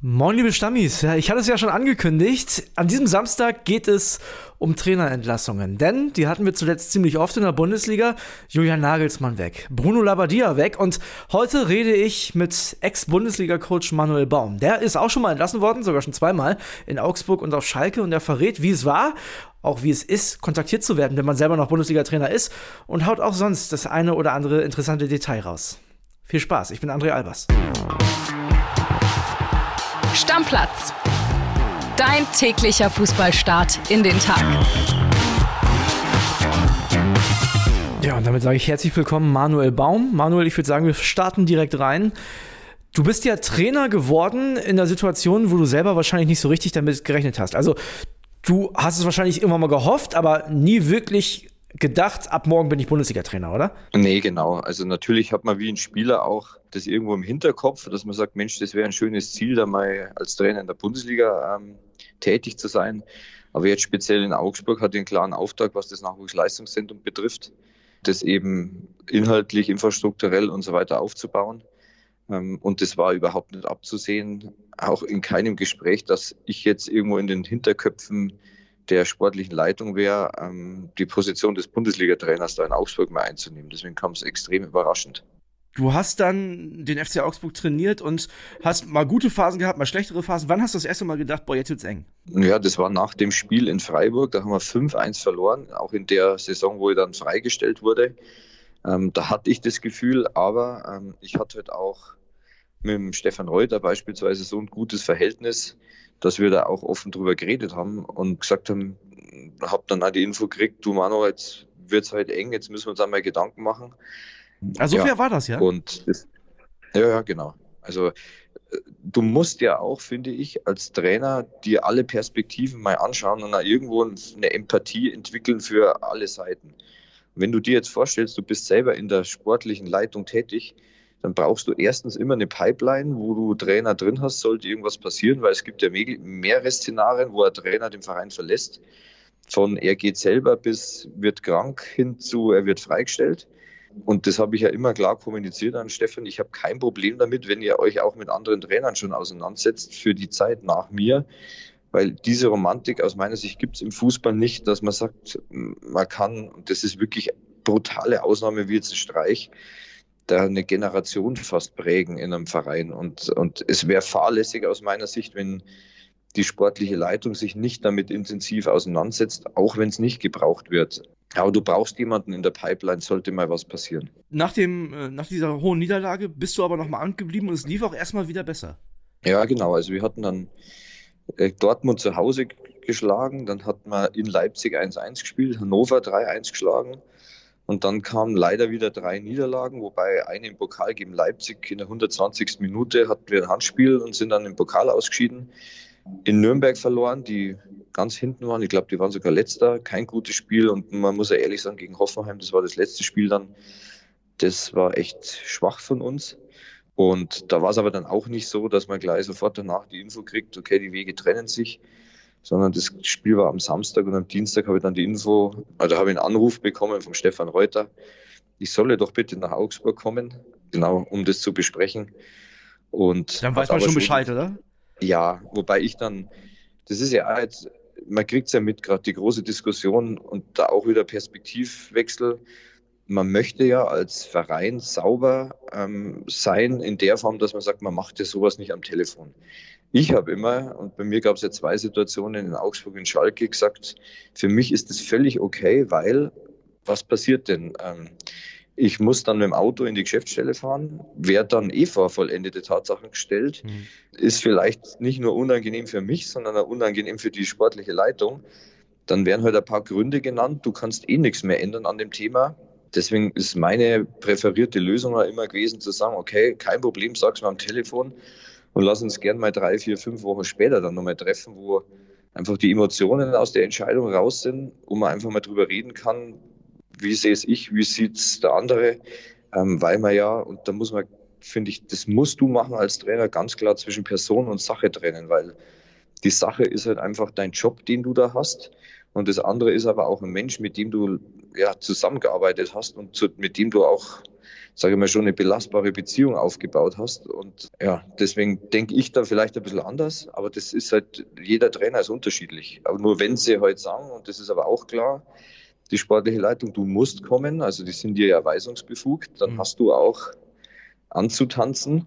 Moin, liebe Stammis. Ja, ich hatte es ja schon angekündigt. An diesem Samstag geht es um Trainerentlassungen. Denn die hatten wir zuletzt ziemlich oft in der Bundesliga. Julian Nagelsmann weg, Bruno Labbadia weg. Und heute rede ich mit Ex-Bundesliga-Coach Manuel Baum. Der ist auch schon mal entlassen worden, sogar schon zweimal, in Augsburg und auf Schalke. Und er verrät, wie es war, auch wie es ist, kontaktiert zu werden, wenn man selber noch Bundesliga-Trainer ist. Und haut auch sonst das eine oder andere interessante Detail raus. Viel Spaß. Ich bin André Albers. Stammplatz. Dein täglicher Fußballstart in den Tag. Ja, und damit sage ich herzlich willkommen, Manuel Baum. Manuel, ich würde sagen, wir starten direkt rein. Du bist ja Trainer geworden in der Situation, wo du selber wahrscheinlich nicht so richtig damit gerechnet hast. Also, du hast es wahrscheinlich irgendwann mal gehofft, aber nie wirklich gedacht, ab morgen bin ich Bundesliga-Trainer, oder? Nee, genau. Also natürlich hat man wie ein Spieler auch das irgendwo im Hinterkopf, dass man sagt, Mensch, das wäre ein schönes Ziel, da mal als Trainer in der Bundesliga ähm, tätig zu sein. Aber jetzt speziell in Augsburg hat den klaren Auftrag, was das Nachwuchsleistungszentrum betrifft, das eben inhaltlich, infrastrukturell und so weiter aufzubauen. Ähm, und das war überhaupt nicht abzusehen, auch in keinem Gespräch, dass ich jetzt irgendwo in den Hinterköpfen der sportlichen Leitung wäre, ähm, die Position des Bundesliga-Trainers da in Augsburg mal einzunehmen. Deswegen kam es extrem überraschend. Du hast dann den FC Augsburg trainiert und hast mal gute Phasen gehabt, mal schlechtere Phasen. Wann hast du das erste Mal gedacht, boah, jetzt wird's eng? Ja, das war nach dem Spiel in Freiburg. Da haben wir 5-1 verloren, auch in der Saison, wo ich dann freigestellt wurde. Ähm, da hatte ich das Gefühl, aber ähm, ich hatte halt auch mit dem Stefan Reuter beispielsweise so ein gutes Verhältnis, dass wir da auch offen drüber geredet haben und gesagt haben, hab dann auch die Info gekriegt, du Mano, jetzt wird's halt eng, jetzt müssen wir uns einmal Gedanken machen. Also ja. fair war das, ja? Und das, ja, ja, genau. Also du musst ja auch, finde ich, als Trainer dir alle Perspektiven mal anschauen und da irgendwo eine Empathie entwickeln für alle Seiten. Wenn du dir jetzt vorstellst, du bist selber in der sportlichen Leitung tätig, dann brauchst du erstens immer eine Pipeline, wo du Trainer drin hast, sollte irgendwas passieren, weil es gibt ja mehrere Szenarien, wo ein Trainer den Verein verlässt. Von er geht selber bis wird krank hin zu er wird freigestellt. Und das habe ich ja immer klar kommuniziert an Stefan. Ich habe kein Problem damit, wenn ihr euch auch mit anderen Trainern schon auseinandersetzt für die Zeit nach mir. Weil diese Romantik aus meiner Sicht gibt es im Fußball nicht, dass man sagt, man kann, und das ist wirklich brutale Ausnahme wie jetzt ein Streich, da eine Generation fast prägen in einem Verein. Und, und es wäre fahrlässig aus meiner Sicht, wenn die sportliche Leitung sich nicht damit intensiv auseinandersetzt, auch wenn es nicht gebraucht wird. Aber du brauchst jemanden in der Pipeline, sollte mal was passieren. Nach, dem, äh, nach dieser hohen Niederlage bist du aber nochmal angeblieben und es lief auch erstmal wieder besser. Ja, genau. Also wir hatten dann äh, Dortmund zu Hause geschlagen, dann hat man in Leipzig 1-1 gespielt, Hannover 3-1 geschlagen. Und dann kamen leider wieder drei Niederlagen, wobei eine im Pokal gegen Leipzig in der 120. Minute hatten wir ein Handspiel und sind dann im Pokal ausgeschieden. In Nürnberg verloren, die ganz hinten waren. Ich glaube, die waren sogar letzter. Kein gutes Spiel. Und man muss ja ehrlich sagen, gegen Hoffenheim, das war das letzte Spiel dann. Das war echt schwach von uns. Und da war es aber dann auch nicht so, dass man gleich sofort danach die Info kriegt, okay, die Wege trennen sich sondern das Spiel war am Samstag und am Dienstag habe ich dann die Info, also habe ich einen Anruf bekommen vom Stefan Reuter, ich solle doch bitte nach Augsburg kommen, genau, um das zu besprechen. Und dann weiß man schon Bescheid, oder? Ja, wobei ich dann, das ist ja jetzt, man kriegt es ja mit, gerade die große Diskussion und da auch wieder Perspektivwechsel. Man möchte ja als Verein sauber ähm, sein in der Form, dass man sagt, man macht ja sowas nicht am Telefon. Ich habe immer, und bei mir gab es ja zwei Situationen in Augsburg und Schalke, gesagt, für mich ist das völlig okay, weil was passiert denn? Ähm, ich muss dann mit dem Auto in die Geschäftsstelle fahren, werde dann eh vor vollendete Tatsachen gestellt. Mhm. Ist vielleicht nicht nur unangenehm für mich, sondern auch unangenehm für die sportliche Leitung. Dann werden halt ein paar Gründe genannt. Du kannst eh nichts mehr ändern an dem Thema. Deswegen ist meine präferierte Lösung immer gewesen zu sagen, okay, kein Problem, sag's mir am Telefon und lass uns gern mal drei, vier, fünf Wochen später dann nochmal treffen, wo einfach die Emotionen aus der Entscheidung raus sind, wo man einfach mal drüber reden kann, wie sehe es ich, wie sieht es der andere, ähm, weil man ja, und da muss man, finde ich, das musst du machen als Trainer, ganz klar zwischen Person und Sache trennen, weil die Sache ist halt einfach dein Job, den du da hast. Und das andere ist aber auch ein Mensch, mit dem du ja, zusammengearbeitet hast und zu, mit dem du auch sage ich mal, schon eine belastbare Beziehung aufgebaut hast. Und ja, deswegen denke ich da vielleicht ein bisschen anders, aber das ist halt, jeder Trainer ist unterschiedlich. Aber nur wenn sie halt sagen, und das ist aber auch klar, die sportliche Leitung, du musst kommen, also die sind dir ja weisungsbefugt, dann mhm. hast du auch anzutanzen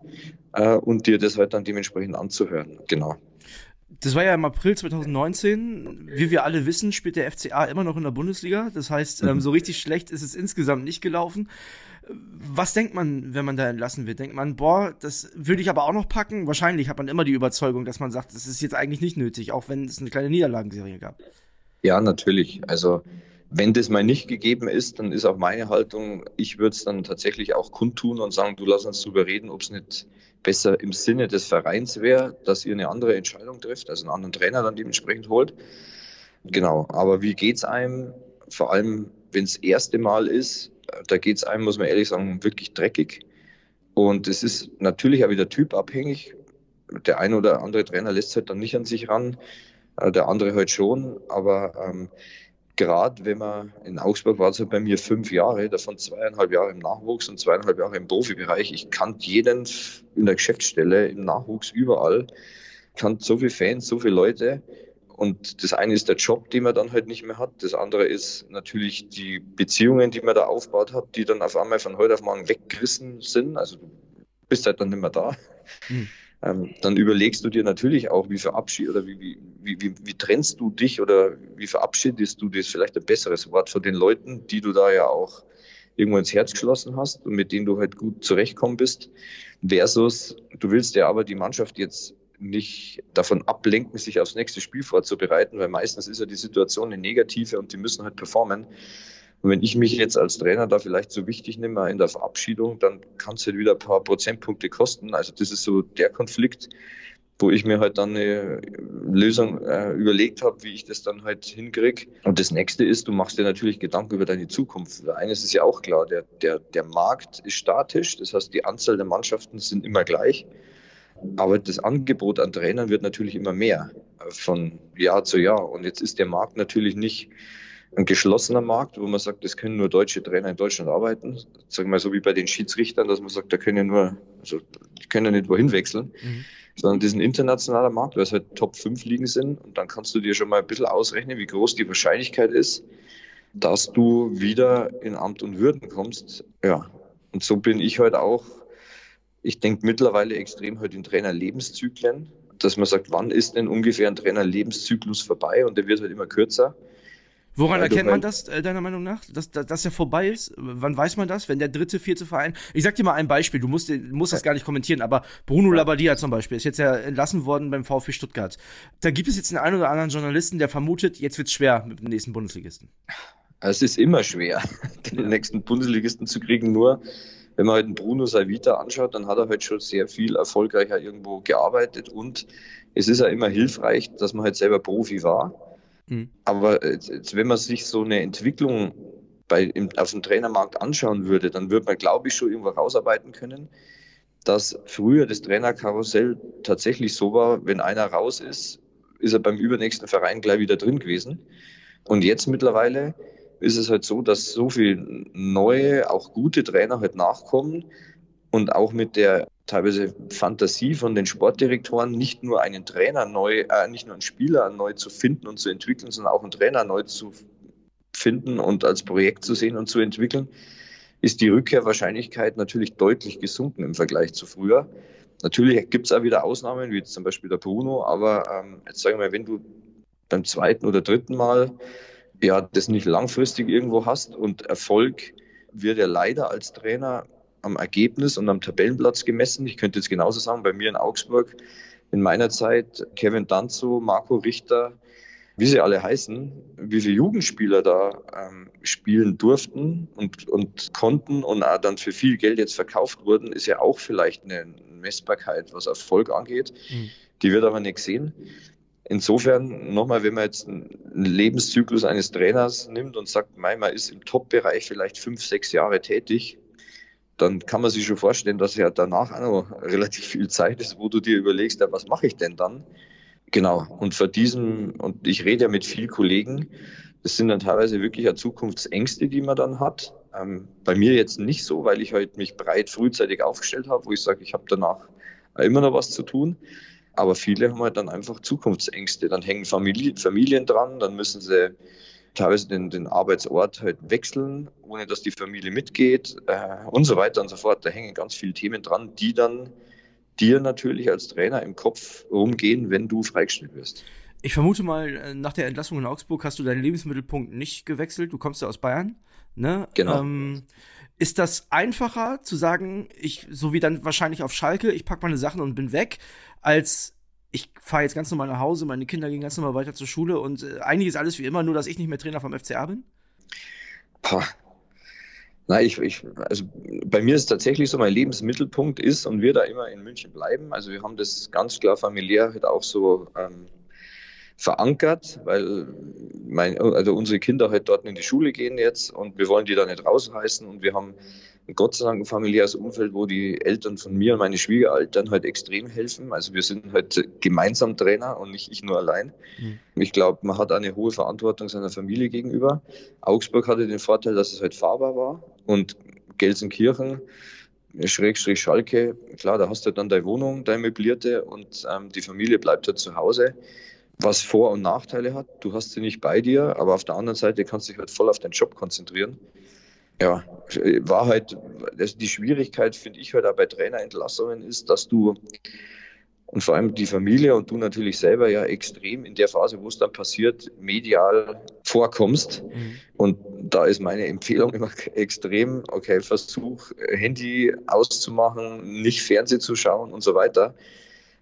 äh, und dir das halt dann dementsprechend anzuhören. Genau. Das war ja im April 2019. Wie wir alle wissen, spielt der FCA immer noch in der Bundesliga. Das heißt, ähm, mhm. so richtig schlecht ist es insgesamt nicht gelaufen. Was denkt man, wenn man da entlassen wird? Denkt man, boah, das würde ich aber auch noch packen? Wahrscheinlich hat man immer die Überzeugung, dass man sagt, das ist jetzt eigentlich nicht nötig, auch wenn es eine kleine Niederlagenserie gab. Ja, natürlich. Also wenn das mal nicht gegeben ist, dann ist auch meine Haltung, ich würde es dann tatsächlich auch kundtun und sagen, du lass uns drüber reden, ob es nicht besser im Sinne des Vereins wäre, dass ihr eine andere Entscheidung trifft, also einen anderen Trainer dann dementsprechend holt. Genau, aber wie geht's einem, vor allem wenn es das erste Mal ist, da geht's einem, muss man ehrlich sagen, wirklich dreckig. Und es ist natürlich auch wieder typabhängig. Der eine oder andere Trainer lässt halt dann nicht an sich ran, äh, der andere halt schon, aber ähm, gerade wenn man in Augsburg war es ja bei mir fünf Jahre, davon zweieinhalb Jahre im Nachwuchs und zweieinhalb Jahre im Profibereich. Ich kannte jeden in der Geschäftsstelle, im Nachwuchs, überall. Kannte so viele Fans, so viele Leute. Und das eine ist der Job, den man dann halt nicht mehr hat. Das andere ist natürlich die Beziehungen, die man da aufgebaut hat, die dann auf einmal von heute auf morgen weggerissen sind. Also du bist halt dann nicht mehr da. Mhm ähm, dann überlegst du dir natürlich auch, wie verabschied oder wie, wie, wie, wie, trennst du dich oder wie verabschiedest du das vielleicht ein besseres Wort von den Leuten, die du da ja auch irgendwo ins Herz geschlossen hast und mit denen du halt gut zurechtkommen bist, versus du willst ja aber die Mannschaft jetzt nicht davon ablenken, sich aufs nächste Spiel vorzubereiten, weil meistens ist ja die Situation eine negative und die müssen halt performen. Und wenn ich mich jetzt als Trainer da vielleicht so wichtig nehme in der Verabschiedung, dann kann es halt wieder ein paar Prozentpunkte kosten. Also das ist so der Konflikt, wo ich mir halt dann eine Lösung äh, überlegt habe, wie ich das dann halt hinkriege. Und das nächste ist, du machst dir natürlich Gedanken über deine Zukunft. Eines ist ja auch klar, der, der, der Markt ist statisch, das heißt, die Anzahl der Mannschaften sind immer gleich. Aber das Angebot an Trainern wird natürlich immer mehr äh, von Jahr zu Jahr. Und jetzt ist der Markt natürlich nicht ein geschlossener Markt, wo man sagt, es können nur deutsche Trainer in Deutschland arbeiten. Sagen wir mal so wie bei den Schiedsrichtern, dass man sagt, da können ja nur, also die können ja nicht wohin wechseln, mhm. sondern das ist ein internationaler Markt, weil es halt Top 5 Ligen sind und dann kannst du dir schon mal ein bisschen ausrechnen, wie groß die Wahrscheinlichkeit ist, dass du wieder in Amt und Würden kommst. Ja, und so bin ich halt auch. Ich denke mittlerweile extrem halt in Trainerlebenszyklen, dass man sagt, wann ist denn ungefähr ein Trainerlebenszyklus vorbei und der wird halt immer kürzer. Woran erkennt man das, äh, deiner Meinung nach, dass, dass, dass er vorbei ist? Wann weiß man das? Wenn der dritte, vierte Verein. Ich sag dir mal ein Beispiel, du musst, musst das gar nicht kommentieren, aber Bruno Labbadia zum Beispiel ist jetzt ja entlassen worden beim VfB Stuttgart. Da gibt es jetzt den einen oder anderen Journalisten, der vermutet, jetzt wird's schwer mit dem nächsten Bundesligisten. Es ist immer schwer, den ja. nächsten Bundesligisten zu kriegen, nur wenn man halt Bruno Savita anschaut, dann hat er halt schon sehr viel erfolgreicher irgendwo gearbeitet und es ist ja immer hilfreich, dass man halt selber Profi war Mhm. Aber jetzt, wenn man sich so eine Entwicklung bei, im, auf dem Trainermarkt anschauen würde, dann würde man, glaube ich, schon irgendwo rausarbeiten können, dass früher das Trainerkarussell tatsächlich so war, wenn einer raus ist, ist er beim übernächsten Verein gleich wieder drin gewesen. Und jetzt mittlerweile ist es halt so, dass so viele neue, auch gute Trainer halt nachkommen und auch mit der teilweise Fantasie von den Sportdirektoren, nicht nur einen Trainer neu, äh, nicht nur einen Spieler neu zu finden und zu entwickeln, sondern auch einen Trainer neu zu finden und als Projekt zu sehen und zu entwickeln, ist die Rückkehrwahrscheinlichkeit natürlich deutlich gesunken im Vergleich zu früher. Natürlich gibt es auch wieder Ausnahmen, wie jetzt zum Beispiel der Bruno, aber ähm, jetzt sagen wir mal, wenn du beim zweiten oder dritten Mal ja das nicht langfristig irgendwo hast und Erfolg wird ja leider als Trainer am Ergebnis und am Tabellenplatz gemessen. Ich könnte jetzt genauso sagen, bei mir in Augsburg in meiner Zeit Kevin Danzo, Marco Richter, wie sie alle heißen, wie viele Jugendspieler da ähm, spielen durften und, und konnten und auch dann für viel Geld jetzt verkauft wurden, ist ja auch vielleicht eine Messbarkeit, was Erfolg angeht. Mhm. Die wird aber nicht gesehen. Insofern nochmal, wenn man jetzt einen Lebenszyklus eines Trainers nimmt und sagt, man ist im Top-Bereich vielleicht fünf, sechs Jahre tätig, dann kann man sich schon vorstellen, dass ja danach auch noch relativ viel Zeit ist, wo du dir überlegst, ja, was mache ich denn dann? Genau. Und vor diesem, und ich rede ja mit vielen Kollegen, das sind dann teilweise wirklich ja Zukunftsängste, die man dann hat. Ähm, bei mir jetzt nicht so, weil ich halt mich breit frühzeitig aufgestellt habe, wo ich sage, ich habe danach immer noch was zu tun. Aber viele haben halt dann einfach Zukunftsängste. Dann hängen Familie, Familien dran, dann müssen sie teilweise den, den Arbeitsort halt wechseln, ohne dass die Familie mitgeht äh, und so weiter und so fort. Da hängen ganz viele Themen dran, die dann dir natürlich als Trainer im Kopf rumgehen, wenn du freigestellt wirst. Ich vermute mal, äh, nach der Entlassung in Augsburg hast du deinen Lebensmittelpunkt nicht gewechselt. Du kommst ja aus Bayern. Ne? Genau. Ähm, ist das einfacher zu sagen, ich, so wie dann wahrscheinlich auf Schalke, ich packe meine Sachen und bin weg, als ich fahre jetzt ganz normal nach Hause, meine Kinder gehen ganz normal weiter zur Schule und äh, eigentlich ist alles wie immer, nur dass ich nicht mehr Trainer vom FCA bin? Pah. Nein, ich, ich, also bei mir ist es tatsächlich so, mein Lebensmittelpunkt ist und wird da immer in München bleiben. Also wir haben das ganz klar familiär halt auch so ähm, verankert, weil mein, also unsere Kinder halt dort in die Schule gehen jetzt und wir wollen die da nicht rausreißen und wir haben Gott sei Dank ein familiäres Umfeld, wo die Eltern von mir und meine Schwiegereltern halt extrem helfen. Also wir sind halt gemeinsam Trainer und nicht ich nur allein. Mhm. Ich glaube, man hat eine hohe Verantwortung seiner Familie gegenüber. Augsburg hatte den Vorteil, dass es halt fahrbar war und Gelsenkirchen Schrägstrich Schalke, klar, da hast du dann deine Wohnung, deine möblierte und ähm, die Familie bleibt halt zu Hause was Vor- und Nachteile hat. Du hast sie nicht bei dir, aber auf der anderen Seite kannst du dich halt voll auf deinen Job konzentrieren. Ja, war halt, also die Schwierigkeit finde ich halt auch bei Trainerentlassungen ist, dass du und vor allem die Familie und du natürlich selber ja extrem in der Phase, wo es dann passiert, medial vorkommst. Mhm. Und da ist meine Empfehlung immer extrem, okay, versuch Handy auszumachen, nicht Fernsehen zu schauen und so weiter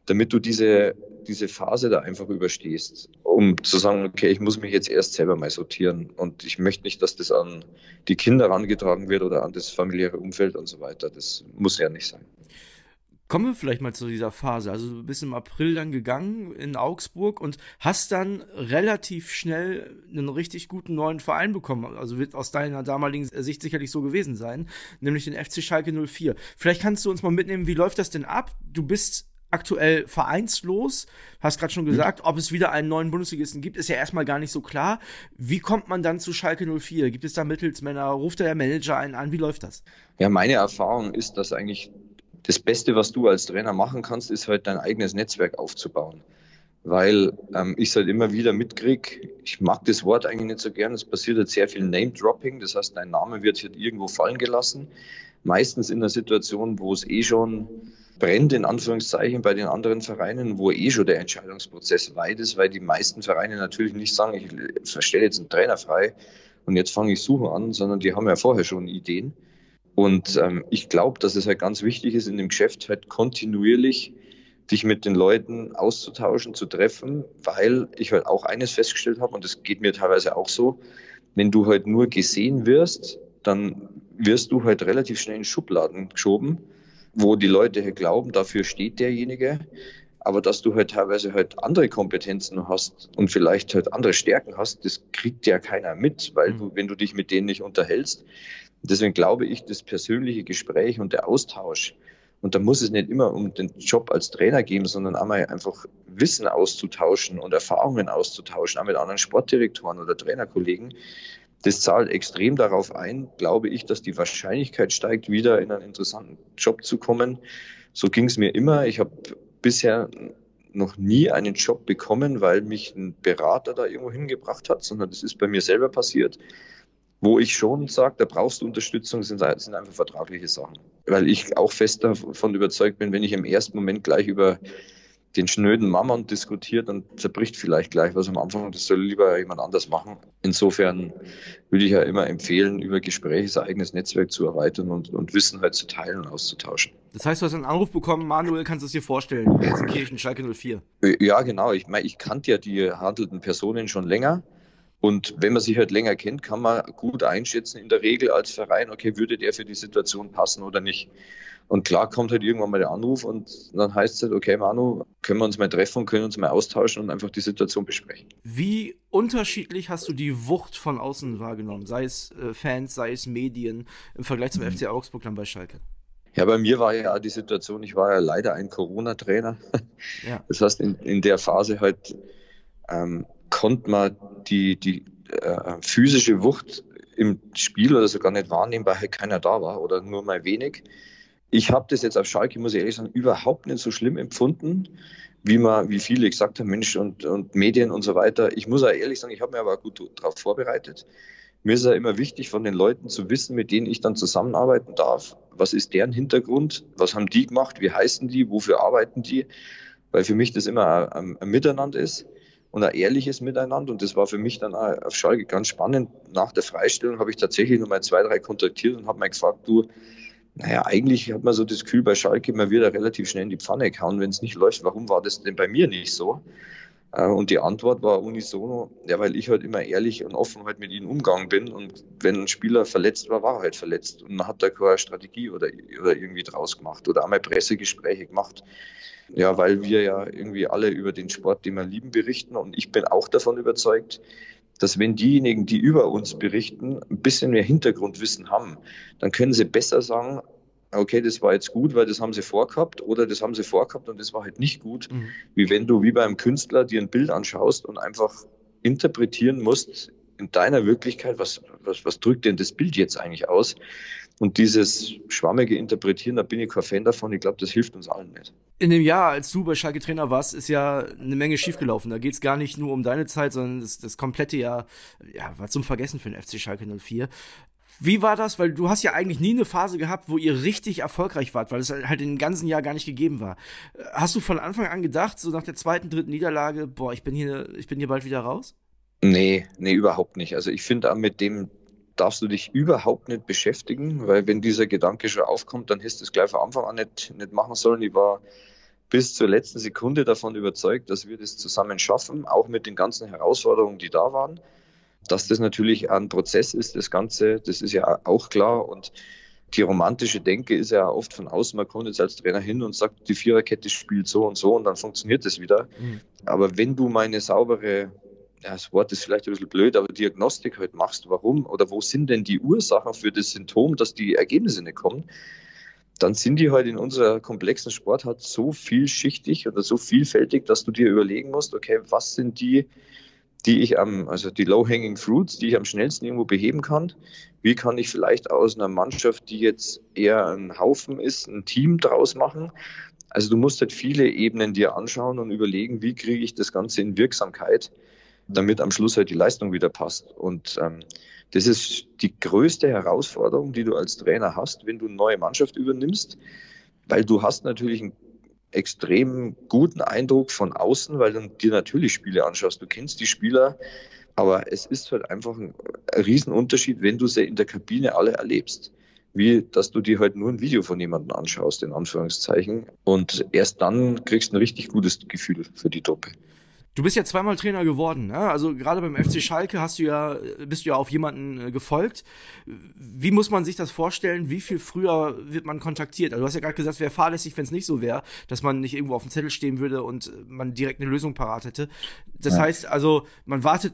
damit du diese, diese Phase da einfach überstehst, um zu sagen, okay, ich muss mich jetzt erst selber mal sortieren und ich möchte nicht, dass das an die Kinder herangetragen wird oder an das familiäre Umfeld und so weiter. Das muss ja nicht sein. Kommen wir vielleicht mal zu dieser Phase. Also du bist im April dann gegangen in Augsburg und hast dann relativ schnell einen richtig guten neuen Verein bekommen. Also wird aus deiner damaligen Sicht sicherlich so gewesen sein, nämlich den FC Schalke 04. Vielleicht kannst du uns mal mitnehmen, wie läuft das denn ab? Du bist aktuell vereinslos. Hast gerade schon gesagt, ob es wieder einen neuen Bundesligisten gibt, ist ja erstmal gar nicht so klar. Wie kommt man dann zu Schalke 04? Gibt es da Mittelsmänner? Ruft der Manager einen an? Wie läuft das? Ja, meine Erfahrung ist, dass eigentlich das Beste, was du als Trainer machen kannst, ist halt dein eigenes Netzwerk aufzubauen. Weil ähm, ich es halt immer wieder mitkriege, ich mag das Wort eigentlich nicht so gern, es passiert halt sehr viel Name-Dropping, das heißt, dein Name wird hier irgendwo fallen gelassen. Meistens in einer Situation, wo es eh schon brennt, in Anführungszeichen, bei den anderen Vereinen, wo eh schon der Entscheidungsprozess weit ist, weil die meisten Vereine natürlich nicht sagen, ich verstelle jetzt einen Trainer frei und jetzt fange ich Suchen an, sondern die haben ja vorher schon Ideen. Und ähm, ich glaube, dass es halt ganz wichtig ist, in dem Geschäft halt kontinuierlich dich mit den Leuten auszutauschen, zu treffen, weil ich halt auch eines festgestellt habe, und das geht mir teilweise auch so, wenn du halt nur gesehen wirst, dann wirst du halt relativ schnell in Schubladen geschoben wo die Leute halt glauben, dafür steht derjenige, aber dass du halt teilweise halt andere Kompetenzen hast und vielleicht halt andere Stärken hast, das kriegt ja keiner mit, weil du, mhm. wenn du dich mit denen nicht unterhältst. Deswegen glaube ich, das persönliche Gespräch und der Austausch, und da muss es nicht immer um den Job als Trainer gehen, sondern einmal einfach Wissen auszutauschen und Erfahrungen auszutauschen, auch mit anderen Sportdirektoren oder Trainerkollegen. Das zahlt extrem darauf ein, glaube ich, dass die Wahrscheinlichkeit steigt, wieder in einen interessanten Job zu kommen. So ging es mir immer. Ich habe bisher noch nie einen Job bekommen, weil mich ein Berater da irgendwo hingebracht hat, sondern das ist bei mir selber passiert. Wo ich schon sage, da brauchst du Unterstützung, sind, sind einfach vertragliche Sachen. Weil ich auch fest davon überzeugt bin, wenn ich im ersten Moment gleich über den schnöden Mammon diskutiert, dann zerbricht vielleicht gleich was am Anfang. Das soll lieber jemand anders machen. Insofern würde ich ja immer empfehlen, über Gespräche sein eigenes Netzwerk zu erweitern und, und Wissen halt zu teilen und auszutauschen. Das heißt, du hast einen Anruf bekommen, Manuel, kannst du es dir vorstellen, Gelsenkirchen, Schalke 04. Ja, genau. Ich meine, ich kannte ja die handelnden Personen schon länger. Und wenn man sich halt länger kennt, kann man gut einschätzen in der Regel als Verein, okay, würde der für die Situation passen oder nicht. Und klar kommt halt irgendwann mal der Anruf und dann heißt es halt, okay, Manu, können wir uns mal treffen, können uns mal austauschen und einfach die Situation besprechen. Wie unterschiedlich hast du die Wucht von außen wahrgenommen, sei es äh, Fans, sei es Medien, im Vergleich zum mhm. FC Augsburg dann bei Schalke? Ja, bei mir war ja die Situation, ich war ja leider ein Corona-Trainer. Ja. Das heißt, in, in der Phase halt ähm, konnte man die, die äh, physische Wucht im Spiel oder sogar nicht wahrnehmbar halt keiner da war oder nur mal wenig. Ich habe das jetzt auf Schalke, muss ich ehrlich sagen, überhaupt nicht so schlimm empfunden, wie man, wie viele gesagt haben, Mensch und, und Medien und so weiter. Ich muss auch ehrlich sagen, ich habe mir aber gut darauf vorbereitet. Mir ist ja immer wichtig, von den Leuten zu wissen, mit denen ich dann zusammenarbeiten darf. Was ist deren Hintergrund? Was haben die gemacht? Wie heißen die? Wofür arbeiten die? Weil für mich das immer ein, ein Miteinander ist und ein ehrliches Miteinander. Und das war für mich dann auch auf Schalke ganz spannend. Nach der Freistellung habe ich tatsächlich noch mal zwei, drei kontaktiert und habe mal gefragt, du, naja, eigentlich hat man so das Gefühl bei Schalke, man wird ja relativ schnell in die Pfanne gehauen, wenn es nicht läuft. Warum war das denn bei mir nicht so? Äh, und die Antwort war unisono, ja, weil ich halt immer ehrlich und offen halt mit ihnen umgegangen bin. Und wenn ein Spieler verletzt war, war er halt verletzt. Und man hat da keine Strategie oder, oder irgendwie draus gemacht oder einmal Pressegespräche gemacht. Ja, weil wir ja irgendwie alle über den Sport, den wir lieben, berichten. Und ich bin auch davon überzeugt, dass wenn diejenigen, die über uns berichten, ein bisschen mehr Hintergrundwissen haben, dann können sie besser sagen, okay, das war jetzt gut, weil das haben sie vorgehabt oder das haben sie vorgehabt und das war halt nicht gut, mhm. wie wenn du wie beim Künstler dir ein Bild anschaust und einfach interpretieren musst in deiner Wirklichkeit, was, was, was drückt denn das Bild jetzt eigentlich aus? Und dieses schwammige Interpretieren, da bin ich kein Fan davon. Ich glaube, das hilft uns allen nicht. In dem Jahr, als du bei Schalke Trainer warst, ist ja eine Menge schiefgelaufen. Da geht es gar nicht nur um deine Zeit, sondern das, das komplette Jahr ja, war zum Vergessen für den FC Schalke 04. Wie war das? Weil du hast ja eigentlich nie eine Phase gehabt, wo ihr richtig erfolgreich wart, weil es halt im ganzen Jahr gar nicht gegeben war. Hast du von Anfang an gedacht, so nach der zweiten, dritten Niederlage, boah, ich bin hier, ich bin hier bald wieder raus? Nee, nee, überhaupt nicht. Also ich finde, mit dem darfst du dich überhaupt nicht beschäftigen, weil wenn dieser Gedanke schon aufkommt, dann hättest du es gleich von Anfang an nicht, nicht machen sollen. Ich war bis zur letzten Sekunde davon überzeugt, dass wir das zusammen schaffen, auch mit den ganzen Herausforderungen, die da waren. Dass das natürlich ein Prozess ist, das Ganze, das ist ja auch klar. Und die romantische Denke ist ja oft von außen, man kommt jetzt als Trainer hin und sagt, die Viererkette spielt so und so und dann funktioniert das wieder. Mhm. Aber wenn du meine saubere, das Wort ist vielleicht ein bisschen blöd, aber Diagnostik halt machst, warum oder wo sind denn die Ursachen für das Symptom, dass die Ergebnisse nicht kommen, dann sind die halt in unserer komplexen Sportart so vielschichtig oder so vielfältig, dass du dir überlegen musst, okay, was sind die die ich am, also die Low-Hanging Fruits, die ich am schnellsten irgendwo beheben kann. Wie kann ich vielleicht aus einer Mannschaft, die jetzt eher ein Haufen ist, ein Team draus machen? Also du musst halt viele Ebenen dir anschauen und überlegen, wie kriege ich das Ganze in Wirksamkeit, damit am Schluss halt die Leistung wieder passt. Und ähm, das ist die größte Herausforderung, die du als Trainer hast, wenn du eine neue Mannschaft übernimmst, weil du hast natürlich ein extrem guten Eindruck von außen, weil du dir natürlich Spiele anschaust. Du kennst die Spieler, aber es ist halt einfach ein, ein Riesenunterschied, wenn du sie in der Kabine alle erlebst. Wie, dass du dir halt nur ein Video von jemandem anschaust, in Anführungszeichen. Und erst dann kriegst du ein richtig gutes Gefühl für die Truppe. Du bist ja zweimal Trainer geworden, ne? Also gerade beim FC Schalke hast du ja, bist du ja auf jemanden äh, gefolgt. Wie muss man sich das vorstellen? Wie viel früher wird man kontaktiert? Also du hast ja gerade gesagt, es wäre fahrlässig, wenn es nicht so wäre, dass man nicht irgendwo auf dem Zettel stehen würde und man direkt eine Lösung parat hätte. Das ja. heißt also, man wartet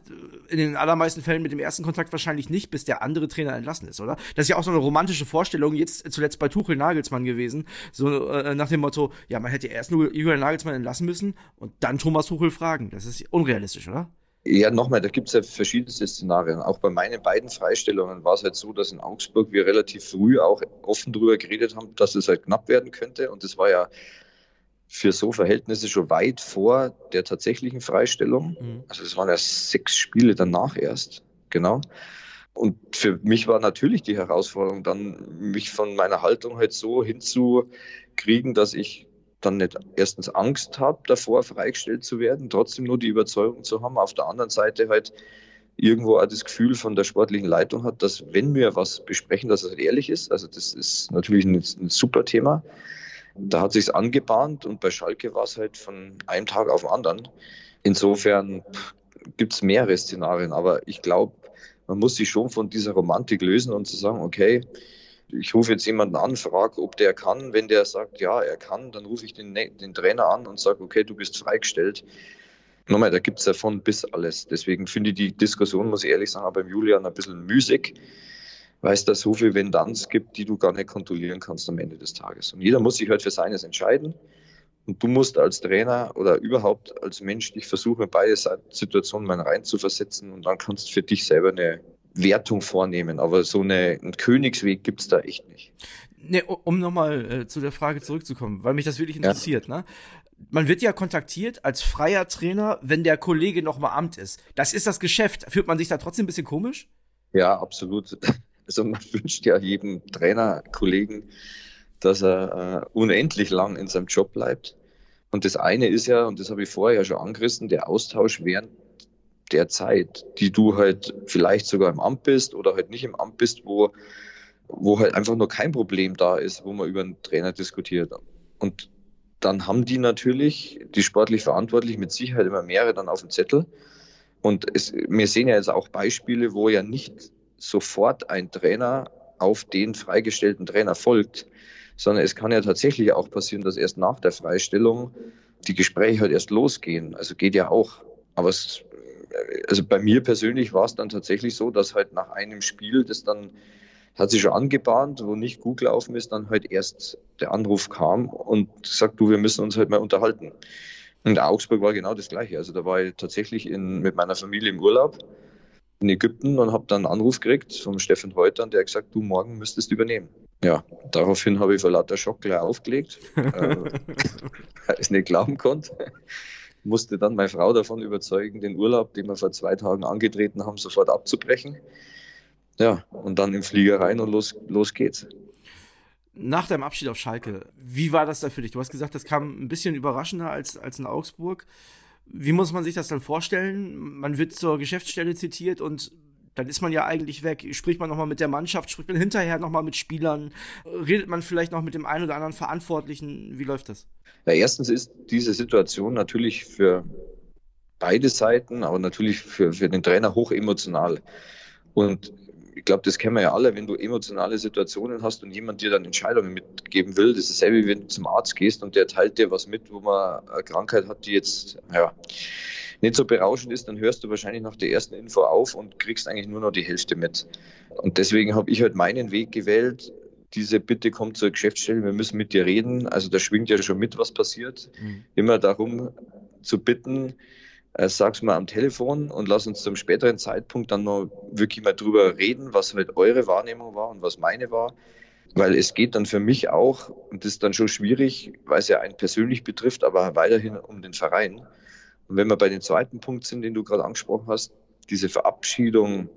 in den allermeisten Fällen mit dem ersten Kontakt wahrscheinlich nicht, bis der andere Trainer entlassen ist, oder? Das ist ja auch so eine romantische Vorstellung, jetzt zuletzt bei Tuchel Nagelsmann gewesen. So äh, nach dem Motto, ja, man hätte erst nur Julian Nagelsmann entlassen müssen und dann Thomas Tuchel fragen. Das ist unrealistisch, oder? Ja, nochmal, da gibt es ja verschiedenste Szenarien. Auch bei meinen beiden Freistellungen war es halt so, dass in Augsburg wir relativ früh auch offen darüber geredet haben, dass es halt knapp werden könnte. Und das war ja für so Verhältnisse schon weit vor der tatsächlichen Freistellung. Mhm. Also es waren ja sechs Spiele danach erst, genau. Und für mich war natürlich die Herausforderung dann, mich von meiner Haltung halt so hinzukriegen, dass ich dann nicht erstens Angst habe, davor freigestellt zu werden, trotzdem nur die Überzeugung zu haben, auf der anderen Seite halt irgendwo auch das Gefühl von der sportlichen Leitung hat, dass wenn wir was besprechen, dass es halt ehrlich ist. Also das ist natürlich ein, ein super Thema. Da hat sich's angebahnt und bei Schalke war es halt von einem Tag auf den anderen. Insofern gibt es mehrere Szenarien, aber ich glaube, man muss sich schon von dieser Romantik lösen und zu sagen, okay, ich rufe jetzt jemanden an, frage, ob der kann. Wenn der sagt, ja, er kann, dann rufe ich den, den Trainer an und sage, okay, du bist freigestellt. Nochmal, da gibt es ja von bis alles. Deswegen finde ich die Diskussion, muss ich ehrlich sagen, beim Julian ein bisschen müßig, weil es da so viel Vendanz gibt, die du gar nicht kontrollieren kannst am Ende des Tages. Und jeder muss sich halt für seines entscheiden. Und du musst als Trainer oder überhaupt als Mensch dich versuchen, beide Situationen mal reinzuversetzen und dann kannst du für dich selber eine Wertung vornehmen. Aber so eine, einen Königsweg gibt es da echt nicht. Nee, um nochmal äh, zu der Frage zurückzukommen, weil mich das wirklich interessiert. Ja. Ne? Man wird ja kontaktiert als freier Trainer, wenn der Kollege noch mal Amt ist. Das ist das Geschäft. Fühlt man sich da trotzdem ein bisschen komisch? Ja, absolut. Also man wünscht ja jedem Trainer, Kollegen, dass er äh, unendlich lang in seinem Job bleibt. Und das eine ist ja, und das habe ich vorher ja schon angerissen, der Austausch während der Zeit, die du halt vielleicht sogar im Amt bist oder halt nicht im Amt bist, wo, wo halt einfach nur kein Problem da ist, wo man über einen Trainer diskutiert. Und dann haben die natürlich, die sportlich Verantwortlichen, mit Sicherheit immer mehrere dann auf dem Zettel. Und es, wir sehen ja jetzt auch Beispiele, wo ja nicht sofort ein Trainer auf den freigestellten Trainer folgt, sondern es kann ja tatsächlich auch passieren, dass erst nach der Freistellung die Gespräche halt erst losgehen. Also geht ja auch. Aber es, also bei mir persönlich war es dann tatsächlich so, dass halt nach einem Spiel, das dann hat sich schon angebahnt, wo nicht gut gelaufen ist, dann halt erst der Anruf kam und sagt, du, wir müssen uns halt mal unterhalten. Und Augsburg war genau das Gleiche. Also da war ich tatsächlich in, mit meiner Familie im Urlaub in Ägypten und habe dann einen Anruf gekriegt vom Steffen Heutern, der hat gesagt, du morgen müsstest übernehmen. Ja, daraufhin habe ich vor lauter Schock gleich aufgelegt, äh, weil ich es nicht glauben konnte. Musste dann meine Frau davon überzeugen, den Urlaub, den wir vor zwei Tagen angetreten haben, sofort abzubrechen. Ja, und dann im Flieger rein und los, los geht's. Nach deinem Abschied auf Schalke, wie war das da für dich? Du hast gesagt, das kam ein bisschen überraschender als, als in Augsburg. Wie muss man sich das dann vorstellen? Man wird zur Geschäftsstelle zitiert und dann ist man ja eigentlich weg. Spricht man nochmal mit der Mannschaft, spricht man hinterher nochmal mit Spielern, redet man vielleicht noch mit dem einen oder anderen Verantwortlichen. Wie läuft das? Ja, erstens ist diese Situation natürlich für beide Seiten, aber natürlich für, für den Trainer hoch emotional. Und ich glaube, das kennen wir ja alle, wenn du emotionale Situationen hast und jemand dir dann Entscheidungen mitgeben will, das ist dasselbe, wie wenn du zum Arzt gehst und der teilt dir was mit, wo man eine Krankheit hat, die jetzt ja, nicht so berauschend ist, dann hörst du wahrscheinlich nach der ersten Info auf und kriegst eigentlich nur noch die Hälfte mit. Und deswegen habe ich halt meinen Weg gewählt, diese Bitte kommt zur Geschäftsstelle, wir müssen mit dir reden. Also da schwingt ja schon mit, was passiert. Mhm. Immer darum zu bitten, äh, sag's mal am Telefon und lass uns zum späteren Zeitpunkt dann noch wirklich mal drüber reden, was halt eure Wahrnehmung war und was meine war. Weil es geht dann für mich auch, und das ist dann schon schwierig, weil es ja einen persönlich betrifft, aber weiterhin um den Verein. Und wenn wir bei dem zweiten Punkt sind, den du gerade angesprochen hast, diese Verabschiedung,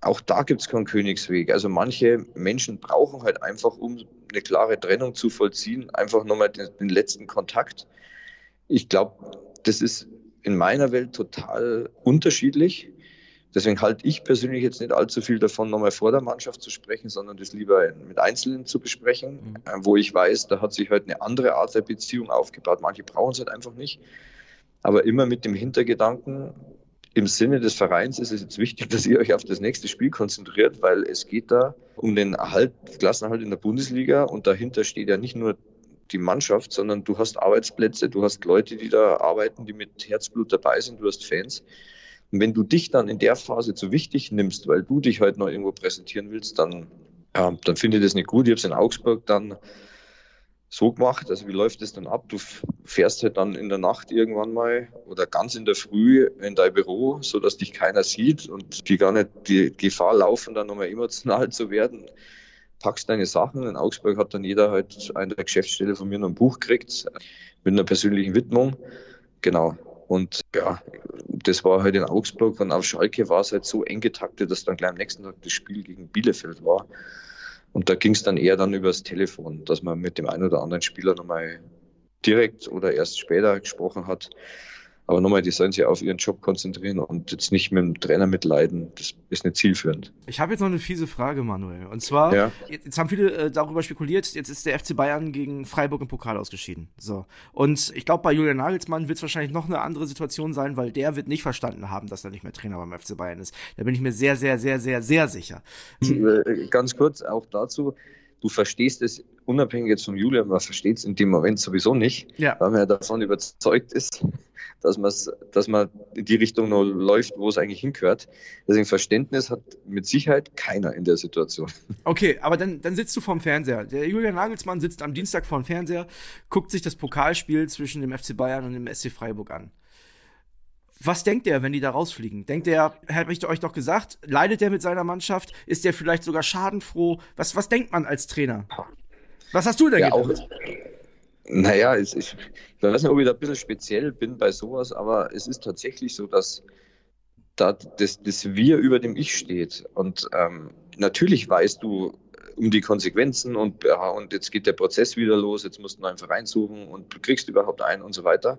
auch da gibt es keinen Königsweg. Also manche Menschen brauchen halt einfach, um eine klare Trennung zu vollziehen, einfach nochmal den, den letzten Kontakt. Ich glaube, das ist in meiner Welt total unterschiedlich. Deswegen halte ich persönlich jetzt nicht allzu viel davon, nochmal vor der Mannschaft zu sprechen, sondern das lieber mit Einzelnen zu besprechen, mhm. Äh, wo ich weiß, da hat sich halt eine andere Art der Beziehung aufgebaut. Manche brauchen es halt einfach nicht. Aber immer mit dem Hintergedanken, im Sinne des Vereins ist es jetzt wichtig, dass ihr euch auf das nächste Spiel konzentriert, weil es geht da um den Erhalt, Klassenerhalt in der Bundesliga und dahinter steht ja nicht nur die Mannschaft, sondern du hast Arbeitsplätze, du hast Leute, die da arbeiten, die mit Herzblut dabei sind, du hast Fans. Und wenn du dich dann in der Phase zu wichtig nimmst, weil du dich heute noch irgendwo präsentieren willst, dann, ja, dann finde ich das nicht gut. Ich habe es in Augsburg dann so gemacht. Also wie läuft das dann ab? Du fährst halt dann in der Nacht irgendwann mal oder ganz in der Früh in dein Büro, so dass dich keiner sieht und die gar nicht die Gefahr laufen, dann nochmal emotional zu werden packst deine Sachen. In Augsburg hat dann jeder halt an der Geschäftsstelle von mir noch ein Buch gekriegt mit einer persönlichen Widmung. Genau. Und ja, das war halt in Augsburg und auf Schalke war es halt so eng getaktet, dass dann gleich am nächsten Tag das Spiel gegen Bielefeld war. Und da ging es dann eher dann übers Telefon, dass man mit dem einen oder anderen Spieler nochmal direkt oder erst später gesprochen hat. Aber nochmal, die sollen sich auf ihren Job konzentrieren und jetzt nicht mit dem Trainer mitleiden. Das ist nicht zielführend. Ich habe jetzt noch eine fiese Frage, Manuel. Und zwar, ja. jetzt, haben viele äh, darüber spekuliert, jetzt ist der FC Bayern gegen Freiburg im Pokal ausgeschieden. So. Und ich glaube, bei Julian Nagelsmann wird es wahrscheinlich noch eine andere Situation sein, weil der wird nicht verstanden haben, dass er nicht mehr Trainer beim FC Bayern ist. Da bin ich mir sehr, sehr, sehr, sehr, sehr sicher. Äh, ganz kurz auch dazu du verstehst es unabhängig jetzt vom Julian, man versteht es in dem Moment sowieso nicht, ja. weil man ja davon überzeugt ist, dass, dass man in die Richtung noch läuft, wo es eigentlich hingehört. Deswegen Verständnis hat mit Sicherheit keiner in der Situation. Okay, aber dann, dann sitzt du vorm Fernseher. Der Julian Nagelsmann sitzt am Dienstag vorm Fernseher, guckt sich das Pokalspiel zwischen dem FC Bayern und dem SC Freiburg an. Was denkt er, wenn die da rausfliegen? Denkt er, habe ich euch doch gesagt, leidet er mit seiner Mannschaft? Ist der vielleicht sogar schadenfroh? Was, was denkt man als Trainer? Was hast du denn ja, gedacht? Auch, naja, ich, ich weiß nicht, ob ich da ein bisschen speziell bin bei sowas, aber es ist tatsächlich so, dass da das, das Wir über dem Ich steht. Und ähm, natürlich weißt du um die Konsequenzen und, ja, und jetzt geht der Prozess wieder los, jetzt musst du einen Verein suchen und du kriegst überhaupt einen und so weiter.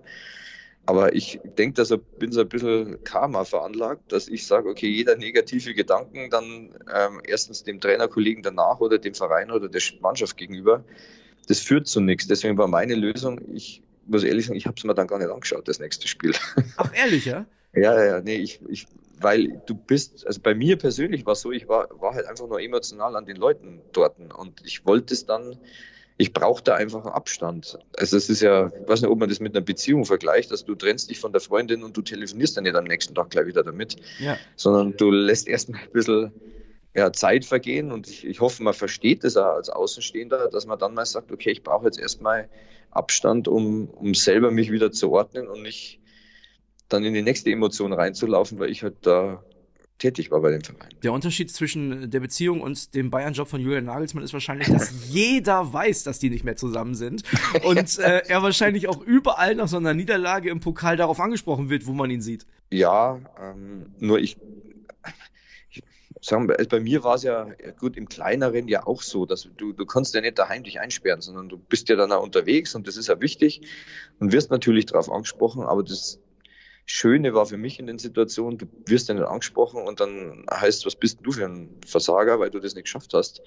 Aber ich denke, dass ich bin so ein bisschen Karma veranlagt, dass ich sage, okay, jeder negative Gedanken dann ähm, erstens dem Trainerkollegen danach oder dem Verein oder der Mannschaft gegenüber, das führt zu nichts. Deswegen war meine Lösung, ich muss ehrlich sagen, ich habe es mir dann gar nicht angeschaut, das nächste Spiel. Ach, ehrlich, ja? Ja, ja, nee, ich, ich, weil du bist, also bei mir persönlich war es so, ich war, war halt einfach nur emotional an den Leuten dort und ich wollte es dann, ich brauchte einfach einen Abstand. Also es ist ja, ich weiß nicht, ob man das mit einer Beziehung vergleicht, dass du trennst dich von der Freundin und du telefonierst dann nicht am nächsten Tag gleich wieder damit, ja. sondern du lässt erstmal ein bisschen ja, Zeit vergehen und ich, ich hoffe, man versteht das auch als Außenstehender, dass man dann mal sagt, okay, ich brauche jetzt erstmal Abstand, um, um selber mich wieder zu ordnen und nicht dann in die nächste Emotion reinzulaufen, weil ich halt da tätig war bei dem Verein. Der Unterschied zwischen der Beziehung und dem Bayern-Job von Julian Nagelsmann ist wahrscheinlich, dass jeder weiß, dass die nicht mehr zusammen sind und äh, er wahrscheinlich auch überall nach so einer Niederlage im Pokal darauf angesprochen wird, wo man ihn sieht. Ja, ähm, nur ich, ich sagen, also bei mir war es ja gut im kleineren ja auch so, dass du du kannst ja nicht daheim dich einsperren, sondern du bist ja dann auch unterwegs und das ist ja wichtig und wirst natürlich darauf angesprochen, aber das Schöne war für mich in den Situationen, du wirst ja nicht angesprochen und dann heißt, was bist du für ein Versager, weil du das nicht geschafft hast.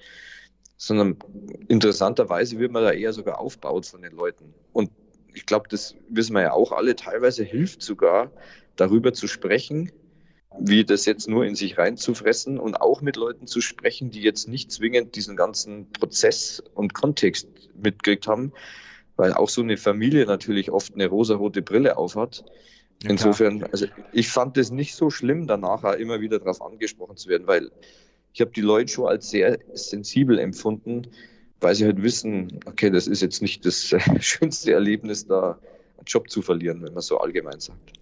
Sondern interessanterweise wird man da eher sogar aufbaut von den Leuten. Und ich glaube, das wissen wir ja auch alle, teilweise hilft sogar, darüber zu sprechen, wie das jetzt nur in sich reinzufressen und auch mit Leuten zu sprechen, die jetzt nicht zwingend diesen ganzen Prozess und Kontext mitgekriegt haben, weil auch so eine Familie natürlich oft eine rosarote Brille aufhat ja, Insofern, also ich fand es nicht so schlimm, danach immer wieder darauf angesprochen zu werden, weil ich habe die Leute schon als sehr sensibel empfunden, weil sie halt wissen, okay, das ist jetzt nicht das schönste Erlebnis, da einen Job zu verlieren, wenn man so allgemein sagt.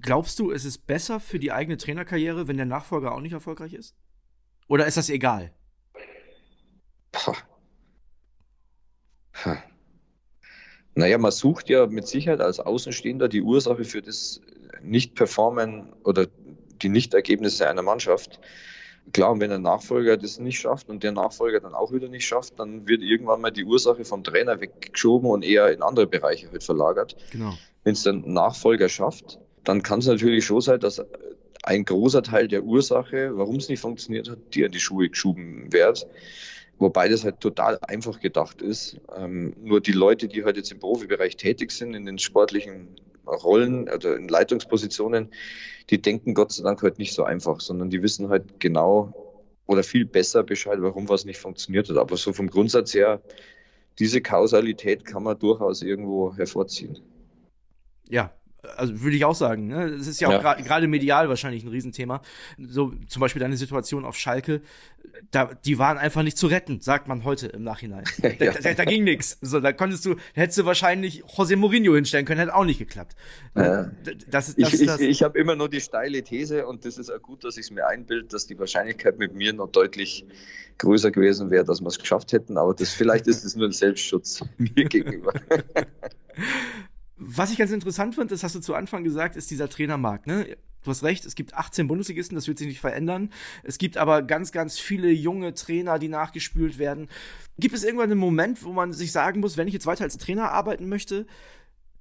Glaubst du, es ist besser für die eigene Trainerkarriere, wenn der Nachfolger auch nicht erfolgreich ist? Oder ist das egal? Pah. Pah. Naja, man sucht ja mit Sicherheit als Außenstehender die Ursache für das Nicht-Performen oder die Nichtergebnisse einer Mannschaft. Klar, und wenn ein Nachfolger das nicht schafft und der Nachfolger dann auch wieder nicht schafft, dann wird irgendwann mal die Ursache vom Trainer weggeschoben und eher in andere Bereiche halt verlagert. Genau. Wenn es der Nachfolger schafft, dann kann es natürlich schon sein, dass ein großer Teil der Ursache, warum es nicht funktioniert hat, dir in die Schuhe geschoben wird. Wobei das halt total einfach gedacht ist. Ähm, nur die Leute, die halt jetzt im Profibereich tätig sind, in den sportlichen Rollen oder in Leitungspositionen, die denken Gott sei Dank halt nicht so einfach, sondern die wissen halt genau oder viel besser Bescheid, warum was nicht funktioniert hat. Aber so vom Grundsatz her, diese Kausalität kann man durchaus irgendwo hervorziehen. Ja, also würde ich auch sagen, ne? Es ist ja auch ja. gerade medial wahrscheinlich ein Riesenthema. So zum Beispiel deine Situation auf Schalke, da, die waren einfach nicht zu retten, sagt man heute im Nachhinein. Da, ja. da, da ging nichts. So, da konntest du, hättest du wahrscheinlich José Mourinho hinstellen können, hätte auch nicht geklappt. Ja. Das, das, ich ich, das. ich habe immer nur die steile These und das ist auch gut, dass ich es mir einbild, dass die Wahrscheinlichkeit mit mir noch deutlich größer gewesen wäre, dass wir es geschafft hätten. Aber das vielleicht ist es nur ein Selbstschutz mir gegenüber. Was ich ganz interessant finde, das hast du zu Anfang gesagt, ist dieser Trainermarkt. Ne? Du hast recht, es gibt 18 Bundesligisten, das wird sich nicht verändern. Es gibt aber ganz, ganz viele junge Trainer, die nachgespült werden. Gibt es irgendwann einen Moment, wo man sich sagen muss, wenn ich jetzt weiter als Trainer arbeiten möchte,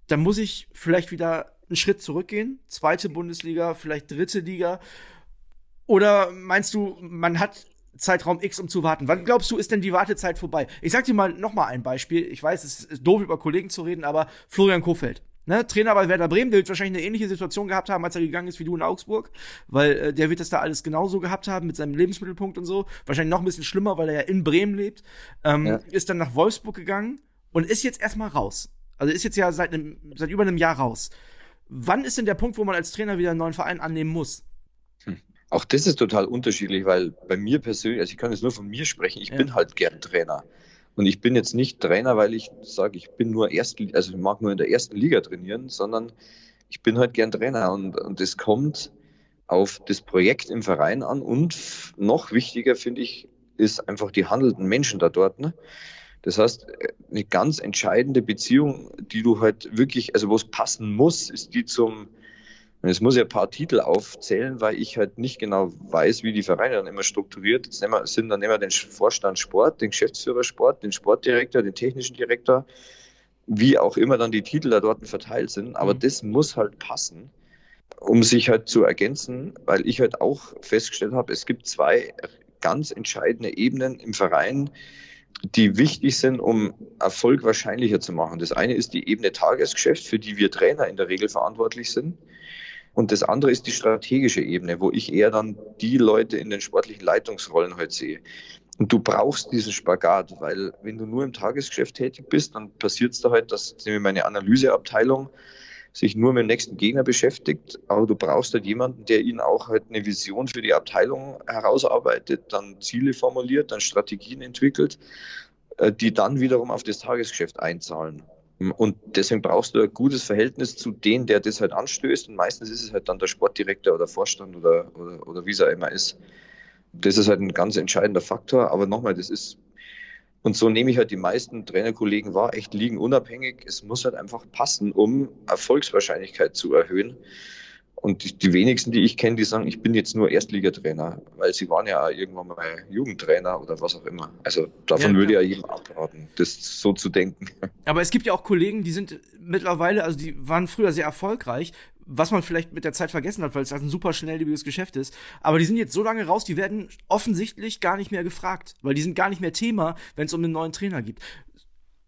dann muss ich vielleicht wieder einen Schritt zurückgehen? Zweite Bundesliga, vielleicht dritte Liga? Oder meinst du, man hat Zeitraum X, um zu warten. Wann glaubst du, ist denn die Wartezeit vorbei? Ich sag dir mal noch mal ein Beispiel. Ich weiß, es ist doof, über Kollegen zu reden, aber Florian Kofeld. Ne, Trainer bei Werder Bremen, der wird wahrscheinlich eine ähnliche Situation gehabt haben, als er gegangen ist wie du in Augsburg, weil äh, der wird das da alles genauso gehabt haben mit seinem Lebensmittelpunkt und so. Wahrscheinlich noch ein bisschen schlimmer, weil er ja in Bremen lebt. Ähm, ja. Ist dann nach Wolfsburg gegangen und ist jetzt erstmal raus. Also ist jetzt ja seit, einem, seit über einem Jahr raus. Wann ist denn der Punkt, wo man als Trainer wieder einen neuen Verein annehmen muss? Auch das ist total unterschiedlich, weil bei mir persönlich, also ich kann jetzt nur von mir sprechen, ich ja. bin halt gern Trainer. Und ich bin jetzt nicht Trainer, weil ich sage, ich bin nur erst, also ich mag nur in der ersten Liga trainieren, sondern ich bin halt gern Trainer und, und das kommt auf das Projekt im Verein an und noch wichtiger finde ich, ist einfach die handelnden Menschen da dort. Ne? Das heißt, eine ganz entscheidende Beziehung, die du halt wirklich, also wo es passen muss, ist die zum, es muss ja ein paar Titel aufzählen, weil ich halt nicht genau weiß, wie die Vereine dann immer strukturiert Jetzt nehmen wir, sind. Dann nehmen wir den Vorstand Sport, den Geschäftsführer Sport, den Sportdirektor, den technischen Direktor, wie auch immer dann die Titel da dort verteilt sind. Aber mhm. das muss halt passen, um sich halt zu ergänzen, weil ich halt auch festgestellt habe, es gibt zwei ganz entscheidende Ebenen im Verein, die wichtig sind, um Erfolg wahrscheinlicher zu machen. Das eine ist die Ebene Tagesgeschäft, für die wir Trainer in der Regel verantwortlich sind. Und das andere ist die strategische Ebene, wo ich eher dann die Leute in den sportlichen Leitungsrollen halt sehe. Und du brauchst diesen Spagat, weil wenn du nur im Tagesgeschäft tätig bist, dann passiert es da halt, dass meine Analyseabteilung sich nur mit dem nächsten Gegner beschäftigt, aber du brauchst halt jemanden, der ihnen auch halt eine Vision für die Abteilung herausarbeitet, dann Ziele formuliert, dann Strategien entwickelt, äh, die dann wiederum auf das Tagesgeschäft einzahlen. Und deswegen brauchst du ein gutes Verhältnis zu denen, der das halt anstößt. Und meistens ist es halt dann der Sportdirektor oder Vorstand oder, oder, oder wie es auch immer ist. Das ist halt ein ganz entscheidender Faktor. Aber nochmal, das ist und so nehme ich halt die meisten Trainerkollegen wahr, echt liegen unabhängig. Es muss halt einfach passen, um Erfolgswahrscheinlichkeit zu erhöhen. Und die, die wenigsten, die ich kenne, die sagen, ich bin jetzt nur Erstligatrainer, weil sie waren ja irgendwann mal Jugendtrainer oder was auch immer. Also davon ja, würde ja jedem abraten, das so zu denken. Aber es gibt ja auch Kollegen, die sind mittlerweile, also die waren früher sehr erfolgreich, was man vielleicht mit der Zeit vergessen hat, weil es halt ein super schnelllebiges Geschäft ist. Aber die sind jetzt so lange raus, die werden offensichtlich gar nicht mehr gefragt, weil die sind gar nicht mehr Thema, wenn es um einen neuen Trainer geht.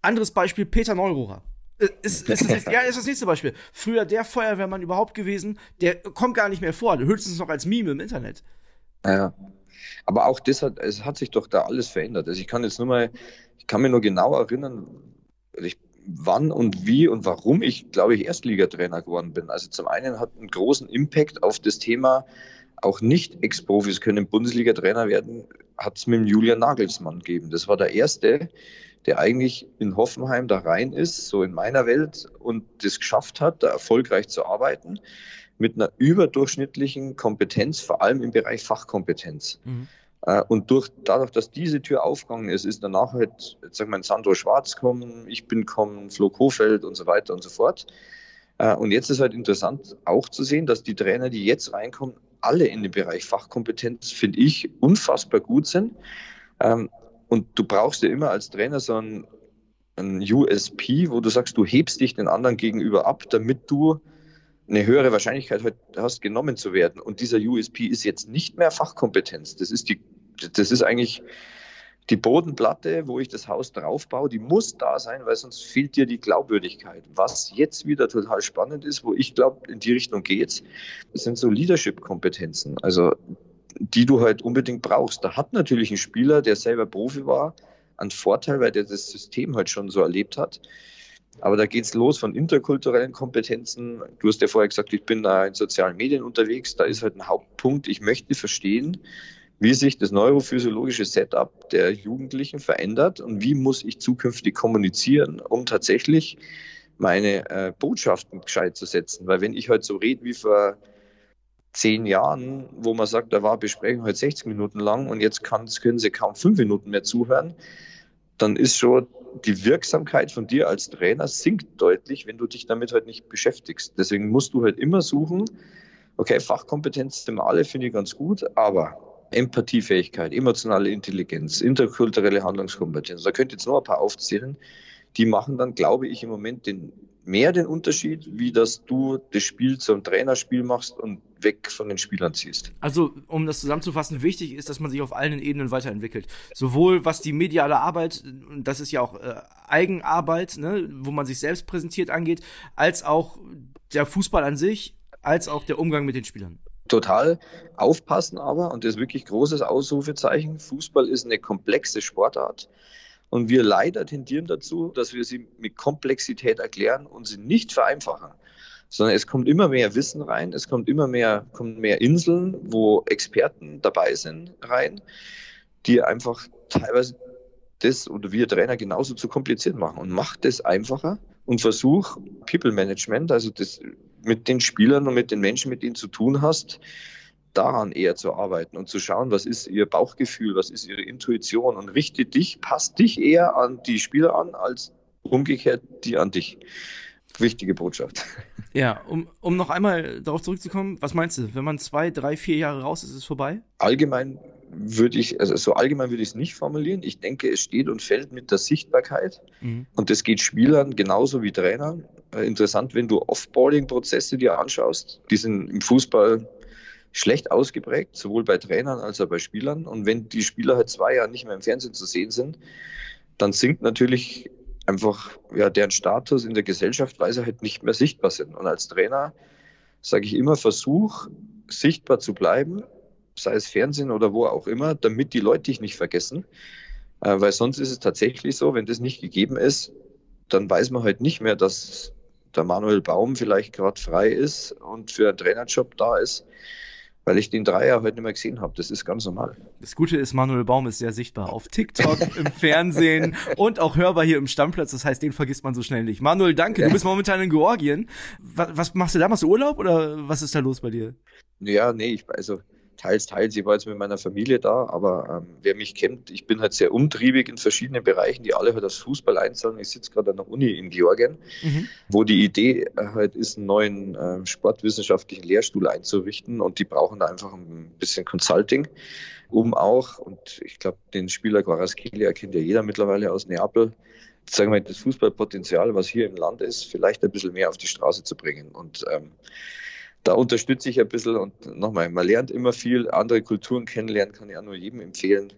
Anderes Beispiel, Peter Neurohrer. Äh, ist, ist, das, ja, ist das nächste Beispiel. Früher der Feuerwehrmann überhaupt gewesen, der kommt gar nicht mehr vor, höchstens noch als Meme im Internet. Ja. Aber auch das hat, es hat sich doch da alles verändert. Also ich kann jetzt nur mal, ich kann mir nur genau erinnern, ich wann und wie und warum ich, glaube ich, Erstligatrainer geworden bin. Also zum einen hat einen großen Impact auf das Thema, auch nicht Ex-Profis können Bundesliga-Trainer werden, hat es mit dem Julian Nagelsmann gegeben. Das war der erste, der eigentlich in Hoffenheim da rein ist, so in meiner Welt, und das geschafft hat, da erfolgreich zu arbeiten, mit einer überdurchschnittlichen Kompetenz, vor allem im Bereich Fachkompetenz. Mhm. Äh, und durch, dadurch, dass diese Tür aufgegangen ist, ist danach halt, jetzt sag mal, Sandro Schwarz kommen, ich bin kommen, Flo Kofeld und so weiter und so fort. Äh, und jetzt ist halt interessant auch zu sehen, dass die Trainer, die jetzt reinkommen, alle in dem Bereich Fachkompetenz, finde ich, unfassbar gut sind. Und du brauchst ja immer als Trainer so ein, ein USP, wo du sagst, du hebst dich den anderen gegenüber ab, damit du eine höhere Wahrscheinlichkeit hast, genommen zu werden. Und dieser USP ist jetzt nicht mehr Fachkompetenz. Das ist die das ist eigentlich die Bodenplatte, wo ich das Haus draufbaue, die muss da sein, weil sonst fehlt dir die Glaubwürdigkeit. Was jetzt wieder total spannend ist, wo ich glaube, in die Richtung geht, sind so Leadership-Kompetenzen, also die du halt unbedingt brauchst. Da hat natürlich ein Spieler, der selber Profi war, einen Vorteil, weil der das System halt schon so erlebt hat. Aber da geht's los von interkulturellen Kompetenzen. Du hast ja vorher gesagt, ich bin da in sozialen Medien unterwegs. Da ist halt ein Hauptpunkt. Ich möchte verstehen, wie sich das neurophysiologische Setup der Jugendlichen verändert und wie muss ich zukünftig kommunizieren, um tatsächlich meine äh, Botschaften gescheit zu setzen. Weil wenn ich halt so rede wie vor zehn Jahren, wo man sagt, da war Besprechung heute halt 60 Minuten lang und jetzt können sie kaum fünf Minuten mehr zuhören, dann ist schon die Wirksamkeit von dir als Trainer sinkt deutlich, wenn du dich damit halt nicht beschäftigst. Deswegen musst du halt immer suchen, okay, Fachkompetenz wir alle, finde ich ganz gut, aber Empathiefähigkeit, emotionale Intelligenz, interkulturelle Handlungskompetenz. Da könnt ihr jetzt noch ein paar aufzählen. Die machen dann, glaube ich, im Moment den, mehr den Unterschied, wie dass du das Spiel zum Trainerspiel machst und weg von den Spielern ziehst. Also, um das zusammenzufassen, wichtig ist, dass man sich auf allen Ebenen weiterentwickelt. Sowohl was die mediale Arbeit, das ist ja auch äh, Eigenarbeit, ne, wo man sich selbst präsentiert angeht, als auch der Fußball an sich, als auch der Umgang mit den Spielern total aufpassen aber, und das ist wirklich großes Ausrufezeichen, Fußball ist eine komplexe Sportart. Und wir leider tendieren dazu, dass wir sie mit Komplexität erklären und sie nicht vereinfachen. Sondern es kommt immer mehr Wissen rein, es kommt immer mehr, kommt mehr Inseln, wo Experten dabei sind, rein, die einfach teilweise das oder wir Trainer genauso zu kompliziert machen und macht das einfacher und versuch People Management, also das mit den Spielern und mit den Menschen, mit denen du zu tun hast, daran eher zu arbeiten und zu schauen, was ist ihr Bauchgefühl, was ist ihre Intuition und richte dich, passt dich eher an die Spieler an, als umgekehrt die an dich. Wichtige Botschaft. Ja, um, um noch einmal darauf zurückzukommen, was meinst du, wenn man zwei, drei, vier Jahre raus ist, ist es vorbei? Allgemein würde ich, also so allgemein würde ich es nicht formulieren. Ich denke, es steht und fällt mit der Sichtbarkeit. Mhm. Und das geht Spielern genauso wie Trainern. Äh, interessant, wenn du Offboarding-Prozesse dir anschaust, die sind im Fußball schlecht ausgeprägt, sowohl bei Trainern als auch bei Spielern. Und wenn die Spieler halt zwei Jahre nicht mehr im Fernsehen zu sehen sind, dann sinkt natürlich einfach ja, deren Status in der Gesellschaft, weil sie halt nicht mehr sichtbar sind. Und als Trainer sage ich immer, versuch sichtbar zu bleiben, sei es Fernsehen oder wo auch immer, damit die Leute dich nicht vergessen. Äh, weil sonst ist es tatsächlich so, wenn das nicht gegeben ist, dann weiß man halt nicht mehr, dass der Manuel Baum vielleicht gerade frei ist und für einen Trainerjob da ist weil ich den Dreier heute nicht mehr gesehen habe. Das ist ganz normal. Das Gute ist, Manuel Baum ist sehr sichtbar auf TikTok, im Fernsehen und auch hörbar hier im Stammplatz. Das heißt, den vergisst man so schnell nicht. Manuel, danke. Du bist momentan in Georgien. Was, was machst du da? Machst du Urlaub oder was ist da los bei dir? Ja, nee, ich, also teils, teils. Ich war jetzt mit meiner Familie da, aber ähm, wer mich kennt, ich bin halt sehr umtriebig in verschiedenen Bereichen, die alle halt aufs Fußball einzahlen. Ich sitze gerade an der Uni in Georgien, mhm. wo die Idee äh, halt ist, einen neuen äh, sportwissenschaftlichen Lehrstuhl einzurichten und die brauchen da einfach ein bisschen Consulting, um auch, und ich glaube, den Spieler Guaraskilia kennt ja jeder mittlerweile aus Neapel, sagen wir, das Fußballpotenzial, was hier im Land ist, vielleicht ein bisschen mehr auf die Straße zu bringen. Und ähm, da unterstütze ich ein bisschen und nochmal, man lernt immer viel, andere Kulturen kennenlernen, kann ich auch nur jedem empfehlen.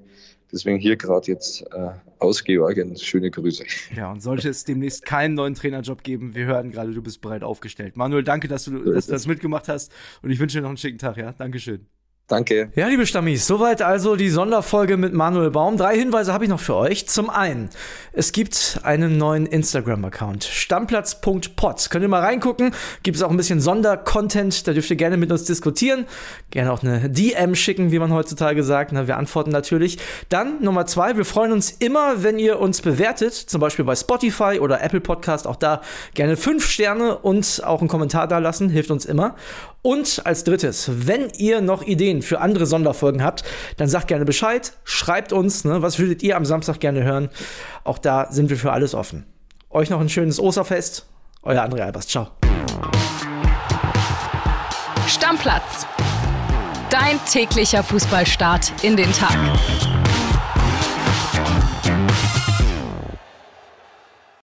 Deswegen hier gerade jetzt äh, aus Georgien schöne Grüße. Ja, und sollte es demnächst keinen neuen Trainerjob geben, wir hören gerade, du bist bereit aufgestellt. Manuel, danke, dass du, dass du das mitgemacht hast und ich wünsche dir noch einen schicken Tag, ja? Dankeschön. Danke. Ja, liebe Stammis, soweit also die Sonderfolge mit Manuel Baum. Drei Hinweise habe ich noch für euch. Zum einen, es gibt einen neuen Instagram-Account, stammplatz.pod. Könnt ihr mal reingucken. Gibt es auch ein bisschen Sondercontent, da dürft ihr gerne mit uns diskutieren. Gerne auch eine DM schicken, wie man heutzutage sagt. Na, wir antworten natürlich. Dann Nummer zwei, wir freuen uns immer, wenn ihr uns bewertet, zum Beispiel bei Spotify oder Apple Podcast. Auch da gerne fünf Sterne und auch einen Kommentar da lassen, hilft uns immer. Und als drittes, wenn ihr noch Ideen für andere Sonderfolgen habt, dann sagt gerne Bescheid, schreibt uns, ne, was würdet ihr am Samstag gerne hören. Auch da sind wir für alles offen. Euch noch ein schönes Osterfest. Euer André Albers. Ciao. Stammplatz. Dein täglicher Fußballstart in den Tag.